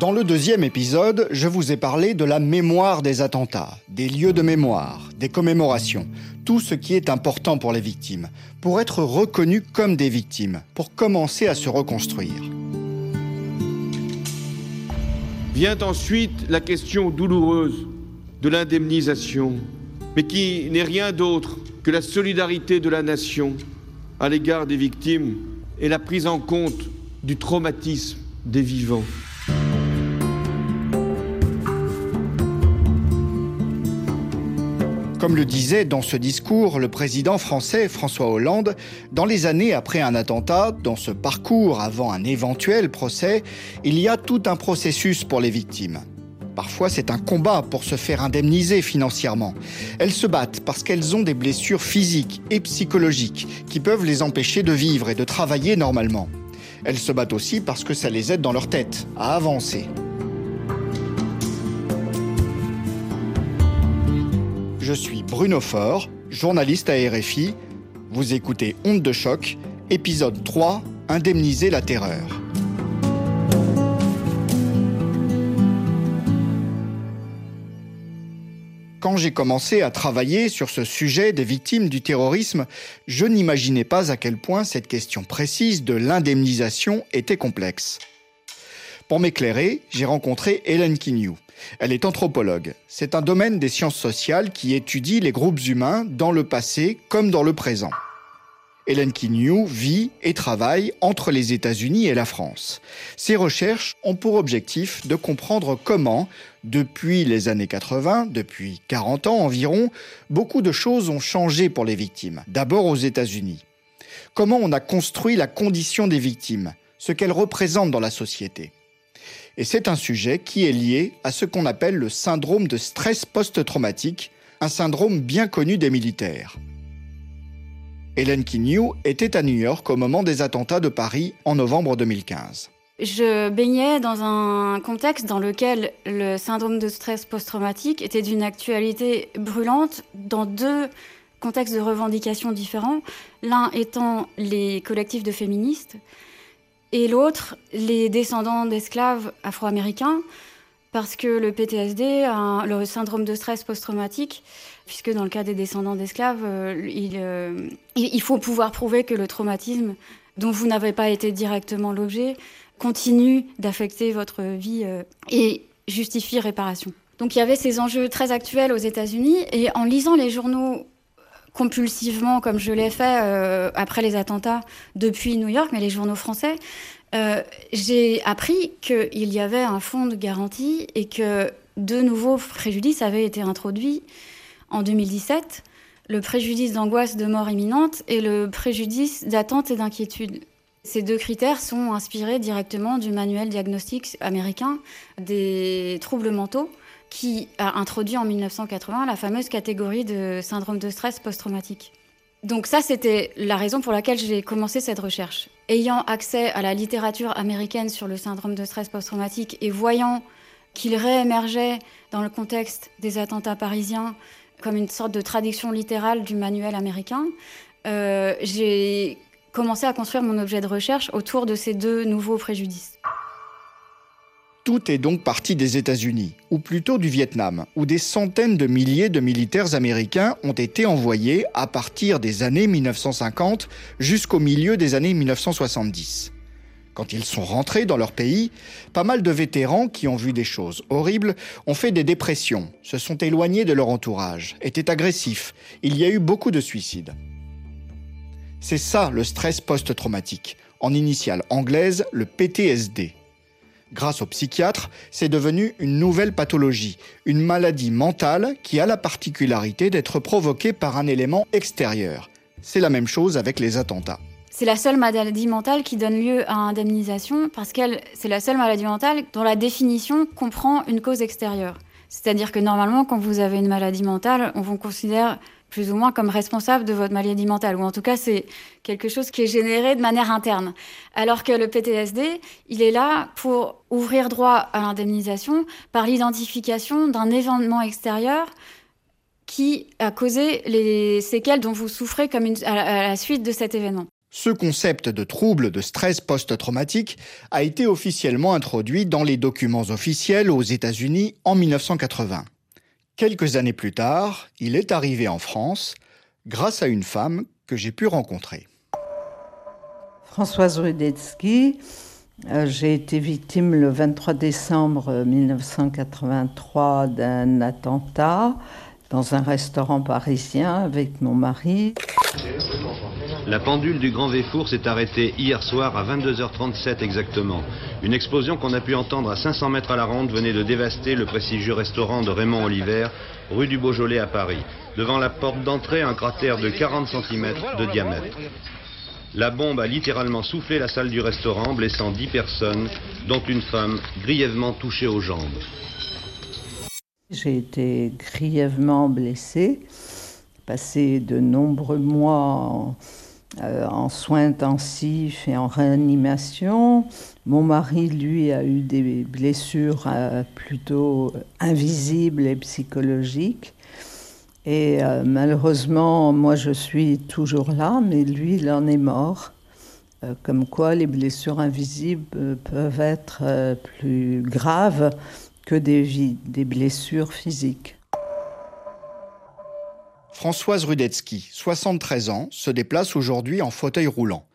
Dans le deuxième épisode, je vous ai parlé de la mémoire des attentats, des lieux de mémoire, des commémorations, tout ce qui est important pour les victimes, pour être reconnus comme des victimes, pour commencer à se reconstruire. Vient ensuite la question douloureuse de l'indemnisation, mais qui n'est rien d'autre que la solidarité de la nation à l'égard des victimes et la prise en compte du traumatisme des vivants. Comme le disait dans ce discours le président français François Hollande, dans les années après un attentat, dans ce parcours avant un éventuel procès, il y a tout un processus pour les victimes. Parfois, c'est un combat pour se faire indemniser financièrement. Elles se battent parce qu'elles ont des blessures physiques et psychologiques qui peuvent les empêcher de vivre et de travailler normalement. Elles se battent aussi parce que ça les aide dans leur tête à avancer. Je suis Bruno Faure, journaliste à RFI. Vous écoutez Honte de choc, épisode 3, Indemniser la terreur. Quand j'ai commencé à travailler sur ce sujet des victimes du terrorisme, je n'imaginais pas à quel point cette question précise de l'indemnisation était complexe. Pour m'éclairer, j'ai rencontré Hélène Quignou. Elle est anthropologue. C'est un domaine des sciences sociales qui étudie les groupes humains dans le passé comme dans le présent. Hélène Quignou vit et travaille entre les États-Unis et la France. Ses recherches ont pour objectif de comprendre comment, depuis les années 80, depuis 40 ans environ, beaucoup de choses ont changé pour les victimes. D'abord aux États-Unis. Comment on a construit la condition des victimes, ce qu'elles représentent dans la société. Et c'est un sujet qui est lié à ce qu'on appelle le syndrome de stress post-traumatique, un syndrome bien connu des militaires. Hélène Quignou était à New York au moment des attentats de Paris en novembre 2015. Je baignais dans un contexte dans lequel le syndrome de stress post-traumatique était d'une actualité brûlante dans deux contextes de revendication différents, l'un étant les collectifs de féministes et l'autre, les descendants d'esclaves afro-américains, parce que le PTSD, le syndrome de stress post-traumatique, puisque dans le cas des descendants d'esclaves, euh, euh, il, faut pouvoir prouver que le traumatisme dont vous n'avez pas été directement l'objet continue d'affecter votre vie euh, et justifie réparation. Donc il y avait ces enjeux très actuels aux États-Unis et en lisant les journaux compulsivement comme je l'ai fait euh, après les attentats depuis New York, mais les journaux français, euh, j'ai appris qu'il y avait un fonds de garantie et que de nouveaux préjudices avaient été introduits en 2017, le préjudice d'angoisse de mort imminente et le préjudice d'attente et d'inquiétude. Ces deux critères sont inspirés directement du manuel diagnostique américain des troubles mentaux qui a introduit en 1980 la fameuse catégorie de syndrome de stress post-traumatique. Donc ça, c'était la raison pour laquelle j'ai commencé cette recherche. Ayant accès à la littérature américaine sur le syndrome de stress post-traumatique et voyant qu'il réémergeait dans le contexte des attentats parisiens comme une sorte de traduction littérale du manuel américain, euh, j'ai commencé à construire mon objet de recherche autour de ces deux nouveaux préjudices. Tout est donc parti des États-Unis, ou plutôt du Vietnam, où des centaines de milliers de militaires américains ont été envoyés à partir des années 1950 jusqu'au milieu des années 1970. Quand ils sont rentrés dans leur pays, pas mal de vétérans qui ont vu des choses horribles ont fait des dépressions, se sont éloignés de leur entourage, étaient agressifs, il y a eu beaucoup de suicides. C'est ça le stress post-traumatique, en initiale anglaise le PTSD. Grâce aux psychiatres, c'est devenu une nouvelle pathologie, une maladie mentale qui a la particularité d'être provoquée par un élément extérieur. C'est la même chose avec les attentats. C'est la seule maladie mentale qui donne lieu à indemnisation parce qu'elle, c'est la seule maladie mentale dont la définition comprend une cause extérieure. C'est-à-dire que normalement, quand vous avez une maladie mentale, on vous considère plus ou moins comme responsable de votre maladie mentale, ou en tout cas c'est quelque chose qui est généré de manière interne. Alors que le PTSD, il est là pour ouvrir droit à l'indemnisation par l'identification d'un événement extérieur qui a causé les séquelles dont vous souffrez à la suite de cet événement. Ce concept de trouble de stress post-traumatique a été officiellement introduit dans les documents officiels aux États-Unis en 1980. Quelques années plus tard, il est arrivé en France grâce à une femme que j'ai pu rencontrer. Françoise Rudetsky, euh, j'ai été victime le 23 décembre 1983 d'un attentat dans un restaurant parisien avec mon mari. La pendule du Grand Véfour s'est arrêtée hier soir à 22h37 exactement. Une explosion qu'on a pu entendre à 500 mètres à la ronde venait de dévaster le prestigieux restaurant de Raymond Oliver, rue du Beaujolais à Paris. Devant la porte d'entrée, un cratère de 40 cm de diamètre. La bombe a littéralement soufflé la salle du restaurant, blessant 10 personnes, dont une femme grièvement touchée aux jambes. J'ai été grièvement blessée, passé de nombreux mois euh, en, soins intensifs et en réanimation. Mon mari, lui, a eu des blessures euh, plutôt invisibles et psychologiques. Et euh, malheureusement, moi je suis toujours là, mais lui, il en est mort. Comme quoi les blessures invisibles peuvent être plus graves que des, des blessures physiques. Françoise Rudetsky, 73 ans, se déplace aujourd'hui en fauteuil roulant.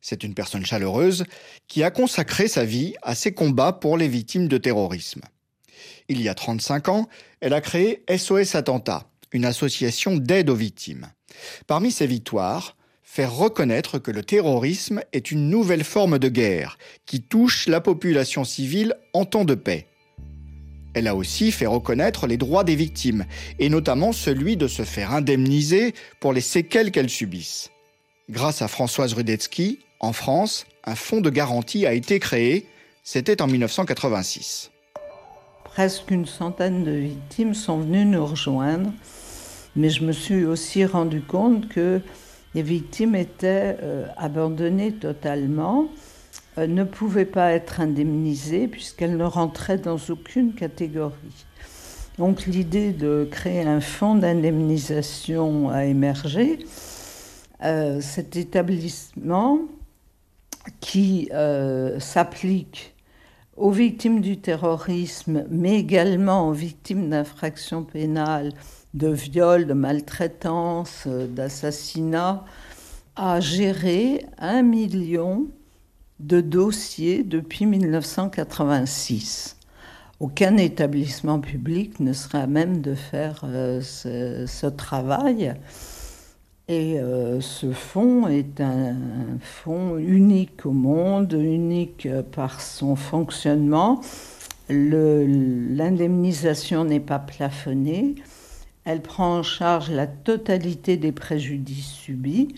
C'est une personne chaleureuse qui a consacré sa vie à ses combats pour les victimes de terrorisme. Il y a 35 ans, elle a créé SOS Attentat, une association d'aide aux victimes. Parmi ses victoires, faire reconnaître que le terrorisme est une nouvelle forme de guerre qui touche la population civile en temps de paix. Elle a aussi fait reconnaître les droits des victimes, et notamment celui de se faire indemniser pour les séquelles qu'elles subissent. Grâce à Françoise Rudetsky, en France, un fonds de garantie a été créé, c'était en 1986. Presque une centaine de victimes sont venues nous rejoindre mais je me suis aussi rendu compte que les victimes étaient euh, abandonnées totalement, ne pouvaient pas être indemnisées puisqu'elles ne rentraient dans aucune catégorie. Donc l'idée de créer un fonds d'indemnisation a émergé. Euh, cet établissement qui s'applique aux victimes du terrorisme, mais également aux victimes d'infractions pénales de viol, de maltraitance, euh, d'assassinat, a géré un million de dossiers depuis 1986. Aucun établissement public ne serait à même de faire euh, ce, travail. Et euh, ce fonds est un, fonds unique au monde, unique par son fonctionnement. L'indemnisation n'est pas plafonnée. Elle prend en charge la totalité des préjudices subis,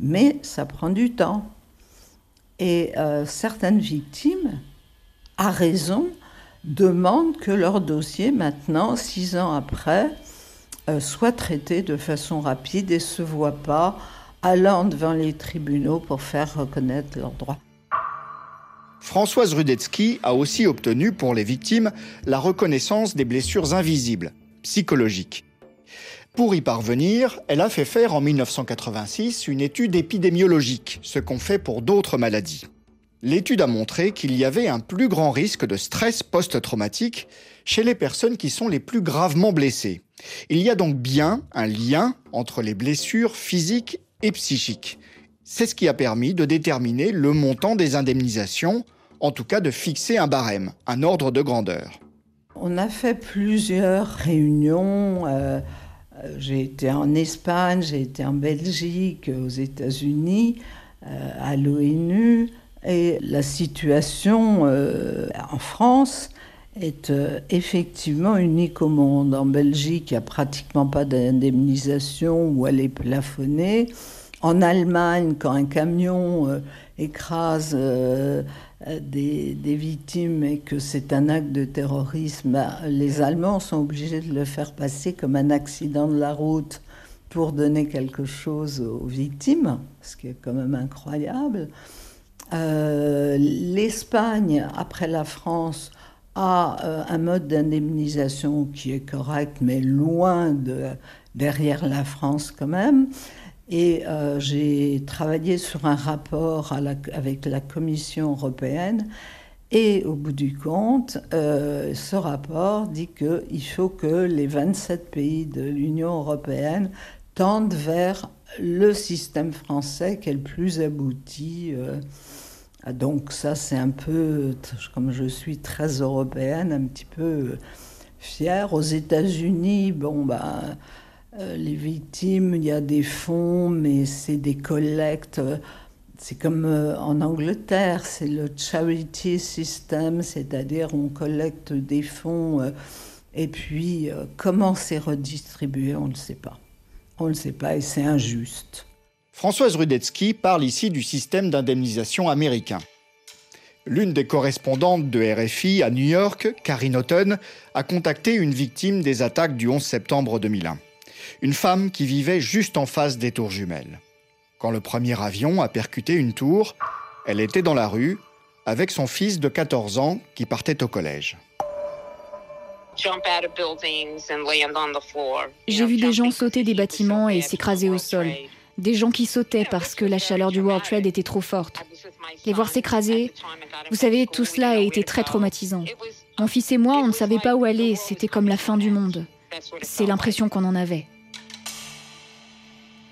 mais ça prend du temps. Et euh, certaines victimes, à raison, demandent que leur dossier, maintenant, six ans après, euh, soit traité de façon rapide et se voit pas allant devant les tribunaux pour faire reconnaître leurs droits. Françoise Rudetsky a aussi obtenu pour les victimes la reconnaissance des blessures invisibles psychologique. Pour y parvenir, elle a fait faire en 1986 une étude épidémiologique, ce qu'on fait pour d'autres maladies. L'étude a montré qu'il y avait un plus grand risque de stress post-traumatique chez les personnes qui sont les plus gravement blessées. Il y a donc bien un lien entre les blessures physiques et psychiques. C'est ce qui a permis de déterminer le montant des indemnisations, en tout cas de fixer un barème, un ordre de grandeur. On a fait plusieurs réunions. Euh, j'ai été en Espagne, j'ai été en Belgique, aux États-Unis, euh, à l'ONU. Et la situation en France est effectivement unique au monde. En Belgique, il n'y a pratiquement pas d'indemnisation où elle est plafonnée. En Allemagne, quand un camion écrase euh, des, victimes et que c'est un acte de terrorisme, bah, les Allemands sont obligés de le faire passer comme un accident de la route pour donner quelque chose aux victimes, ce qui est quand même incroyable. Euh, L'Espagne, après la France, a euh, un mode d'indemnisation qui est correct, mais loin de derrière la France quand même. Et euh, j'ai travaillé sur un rapport avec la Commission européenne. Et au bout du compte, euh, ce rapport dit qu'il faut que les 27 pays de l'Union européenne tendent vers le système français qui est le plus abouti. Euh. donc ça, c'est un peu, comme je suis très européenne, un petit peu fière. Aux États-Unis, bon, bah, euh, les victimes, il y a des fonds, mais c'est des collectes. C'est comme euh, en Angleterre, c'est le charity system, c'est-à-dire on collecte des fonds euh, et puis comment c'est redistribué, on ne sait pas. On ne sait pas et c'est injuste. Françoise Rudetsky parle ici du système d'indemnisation américain. L'une des correspondantes de RFI à New York, Karine Houghton, a contacté une victime des attaques du 11 septembre 2001 une femme qui vivait juste en face des tours jumelles. Quand le premier avion a percuté une tour, elle était dans la rue avec son fils de 14 ans qui partait au collège. J'ai vu des gens sauter des bâtiments et s'écraser au sol. Des gens qui sautaient parce que la chaleur du World Trade était trop forte. Les voir s'écraser, vous savez, tout cela a été très traumatisant. Mon fils et moi, on ne savait pas où aller, c'était comme la fin du monde. C'est l'impression qu'on en avait.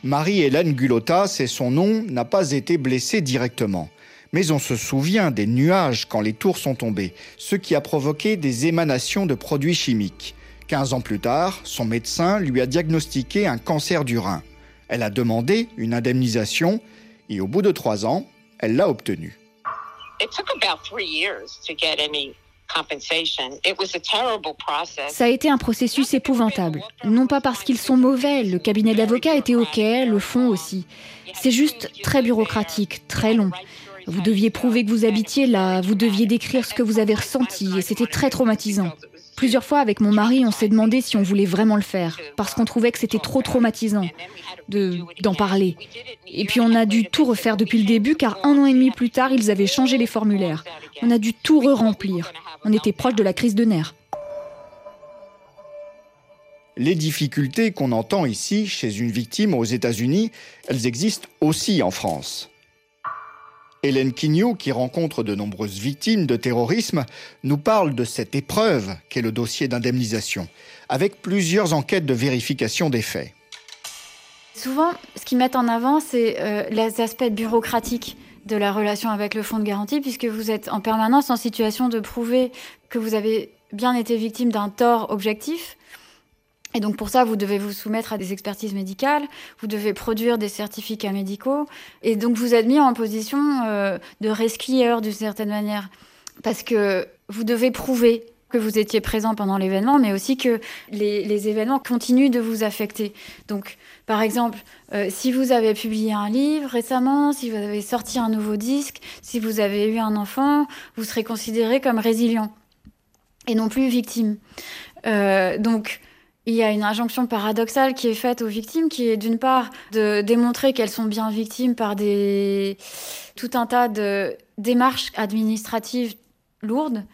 Marie-Hélène Gulotta, c'est son nom, n'a pas été blessée directement. Mais on se souvient des nuages quand les tours sont tombées, ce qui a provoqué des émanations de produits chimiques. 15 ans plus tard, son médecin lui a diagnostiqué un cancer du rein. Elle a demandé une indemnisation et au bout de trois ans, elle l'a obtenue. Ça a été un processus épouvantable. Non pas parce qu'ils sont mauvais, le cabinet d'avocats était OK, le fond aussi. C'est juste très bureaucratique, très long. Vous deviez prouver que vous habitiez là, vous deviez décrire ce que vous avez ressenti, et c'était très traumatisant. Plusieurs fois avec mon mari, on s'est demandé si on voulait vraiment le faire, parce qu'on trouvait que c'était trop traumatisant de d'en parler. Et puis on a dû tout refaire depuis le début, car un an et demi plus tard, ils avaient changé les formulaires. On a dû tout re-remplir. On était proche de la crise de nerfs. Les difficultés qu'on entend ici chez une victime aux États-Unis, elles existent aussi en France. Hélène Quignot, qui rencontre de nombreuses victimes de terrorisme, nous parle de cette épreuve qu'est le dossier d'indemnisation, avec plusieurs enquêtes de vérification des faits. Souvent, ce qu'ils mettent en avant, c'est euh, les aspects bureaucratiques de la relation avec le fonds de garantie, puisque vous êtes en permanence en situation de prouver que vous avez bien été victime d'un tort objectif. Et donc pour ça, vous devez vous soumettre à des expertises médicales, vous devez produire des certificats médicaux, et donc vous êtes mis en position euh, de rescueur d'une certaine manière, parce que vous devez prouver que vous étiez présent pendant l'événement, mais aussi que les, événements continuent de vous affecter. Donc, par exemple, euh, si vous avez publié un livre récemment, si vous avez sorti un nouveau disque, si vous avez eu un enfant, vous serez considéré comme résilient et non plus victime. Euh, donc, il y a une injonction paradoxale qui est faite aux victimes, qui est d'une part de démontrer qu'elles sont bien victimes par tout un tas de démarches administratives lourdes,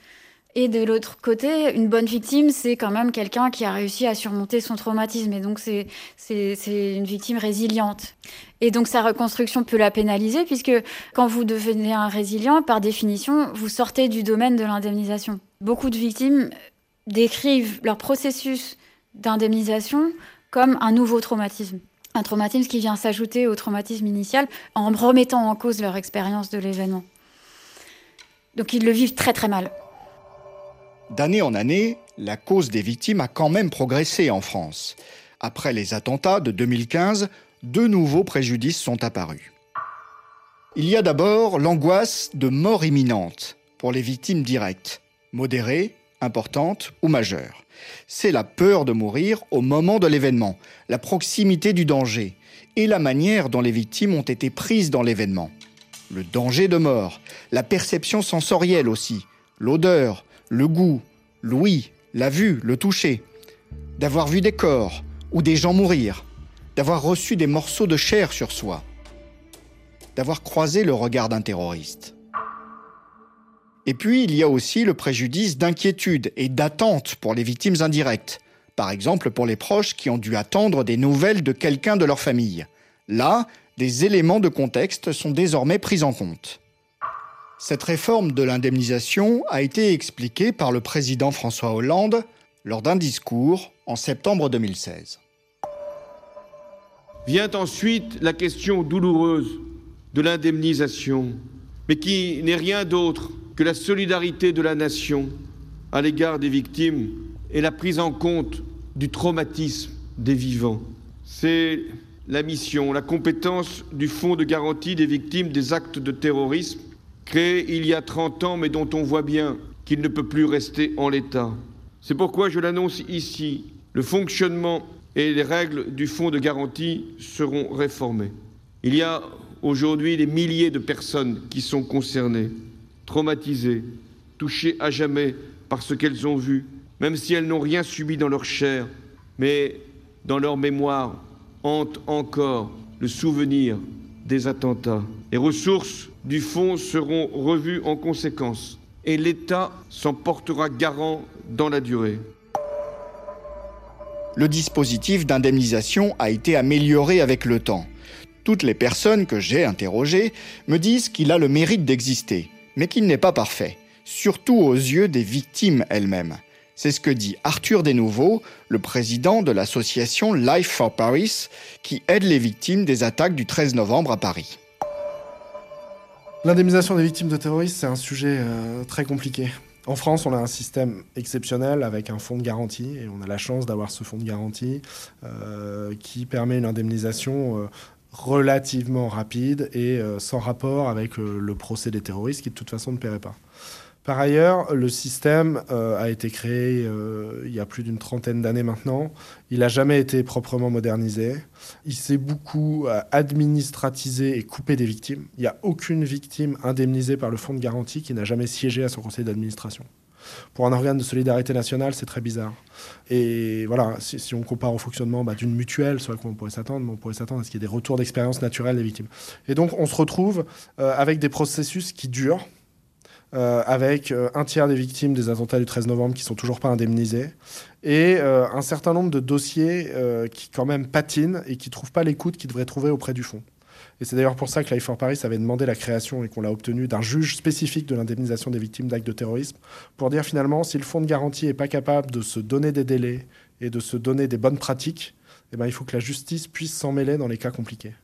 et de l'autre côté, une bonne victime, c'est quand même quelqu'un qui a réussi à surmonter son traumatisme. Et donc, c'est, une victime résiliente. Et donc, sa reconstruction peut la pénaliser, puisque quand vous devenez un résilient, par définition, vous sortez du domaine de l'indemnisation. Beaucoup de victimes décrivent leur processus d'indemnisation comme un nouveau traumatisme. Un traumatisme qui vient s'ajouter au traumatisme initial en remettant en cause leur expérience de l'événement. Donc ils le vivent très très mal. D'année en année, la cause des victimes a quand même progressé en France. Après les attentats de 2015, deux nouveaux préjudices sont apparus. Il y a d'abord l'angoisse de mort imminente pour les victimes directes, modérées, importantes ou majeures. C'est la peur de mourir au moment de l'événement, la proximité du danger et la manière dont les victimes ont été prises dans l'événement. Le danger de mort, la perception sensorielle aussi, l'odeur, le goût, l'ouïe, la vue, le toucher, d'avoir vu des corps ou des gens mourir, d'avoir reçu des morceaux de chair sur soi, d'avoir croisé le regard d'un terroriste. Et puis, il y a aussi le préjudice d'inquiétude et d'attente pour les victimes indirectes, par exemple pour les proches qui ont dû attendre des nouvelles de quelqu'un de leur famille, Là, des éléments de contexte sont désormais pris en compte. Cette réforme de l'indemnisation a été expliquée par le président François Hollande lors d'un discours en septembre 2016. Vient ensuite la question douloureuse de l'indemnisation, mais qui n'est rien d'autre que la solidarité de la nation à l'égard des victimes et la prise en compte du traumatisme des vivants. C'est la mission, la compétence du Fonds de garantie des victimes des actes de terrorisme, créé il y a 30 ans, mais dont on voit bien qu'il ne peut plus rester en l'état. C'est pourquoi je l'annonce ici, le fonctionnement et les règles du Fonds de garantie seront réformés. Il y a aujourd'hui des milliers de personnes qui sont concernées, traumatisées, touchées à jamais par ce qu'elles ont vu, même si elles n'ont rien subi dans leur chair, mais dans leur mémoire hante encore le souvenir des attentats. Les ressources du fonds seront revues en conséquence et l'État s'en portera garant dans la durée. Le dispositif d'indemnisation a été amélioré avec le temps. Toutes les personnes que j'ai interrogées me disent qu'il a le mérite d'exister, mais qu'il n'est pas parfait, surtout aux yeux des victimes elles-mêmes. C'est ce que dit Arthur Desnouveaux, le président de l'association Life for Paris, qui aide les victimes des attaques du 13 novembre à Paris. L'indemnisation des victimes de terrorisme, c'est un sujet euh, très compliqué. En France, on a un système exceptionnel avec un fonds de garantie et on a la chance d'avoir ce fonds de garantie euh, qui permet une indemnisation euh, relativement rapide et sans rapport avec le procès des terroristes qui de toute façon ne paierait pas. Par ailleurs, le système euh, a été créé euh, il y a plus d'une trentaine d'années maintenant. Il n'a jamais été proprement modernisé. Il s'est beaucoup euh, administratisé et coupé des victimes. Il n'y a aucune victime indemnisée par le fonds de garantie qui n'a jamais siégé à son conseil d'administration. Pour un organe de solidarité nationale, c'est très bizarre. Et voilà, si, on compare au fonctionnement bah, d'une mutuelle, sur laquelle on pourrait s'attendre, on pourrait s'attendre à ce qu'il y ait des retours d'expérience naturelle des victimes. Et donc, on se retrouve avec des processus qui durent euh, avec euh, un tiers des victimes des attentats du 13 novembre qui sont toujours pas indemnisées, et euh, un certain nombre de dossiers qui quand même patinent et qui trouvent pas l'écoute qu'ils devraient trouver auprès du fonds. Et c'est d'ailleurs pour ça que Life for Paris avait demandé la création et qu'on l'a obtenu d'un juge spécifique de l'indemnisation des victimes d'actes de terrorisme pour dire finalement si le fonds de garantie n'est pas capable de se donner des délais et de se donner des bonnes pratiques, eh ben, il faut que la justice puisse s'en mêler dans les cas compliqués.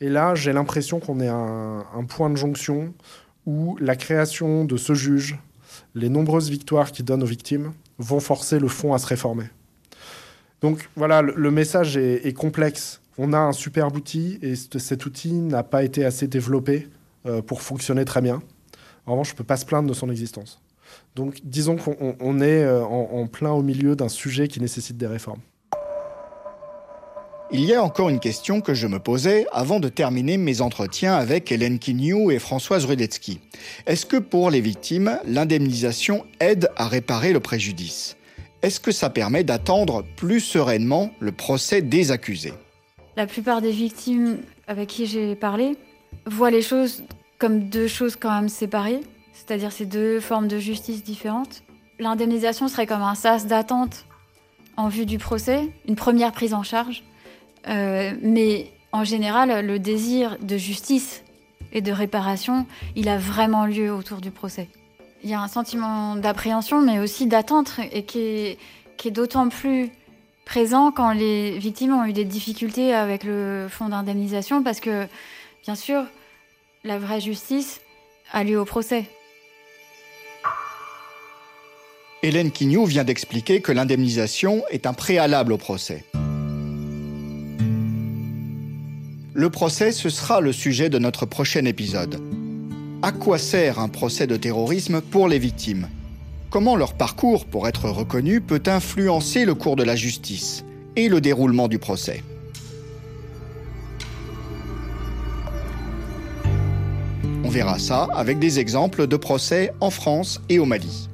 Et là, j'ai l'impression qu'on est à un point de jonction où la création de ce juge, les nombreuses victoires qu'il donne aux victimes, vont forcer le fonds à se réformer. Donc voilà, le, message est, complexe. On a un superbe outil et cet outil n'a pas été assez développé euh, pour fonctionner très bien. En revanche, je ne peux pas se plaindre de son existence. Donc disons qu'on est euh, en plein au milieu d'un sujet qui nécessite des réformes. Il y a encore une question que je me posais avant de terminer mes entretiens avec Hélène Quignou et Françoise Rudetsky. Est-ce que pour les victimes, l'indemnisation aide à réparer le préjudice? Est-ce que ça permet d'attendre plus sereinement le procès des accusés? La plupart des victimes avec qui j'ai parlé voient les choses comme deux choses quand même séparées, c'est-à-dire ces deux formes de justice différentes. L'indemnisation serait comme un sas d'attente en vue du procès, une première prise en charge euh, mais en général, le désir de justice et de réparation, il a vraiment lieu autour du procès. Il y a un sentiment d'appréhension, mais aussi d'attente, et qui est, qui est d'autant plus présent quand les victimes ont eu des difficultés avec le fonds d'indemnisation, parce que, bien sûr, la vraie justice a lieu au procès. Hélène Quignou vient d'expliquer que l'indemnisation est un préalable au procès. Le procès, ce sera le sujet de notre prochain épisode. À quoi sert un procès de terrorisme pour les victimes? Comment leur parcours pour être reconnu peut influencer le cours de la justice et le déroulement du procès? On verra ça avec des exemples de procès en France et au Mali.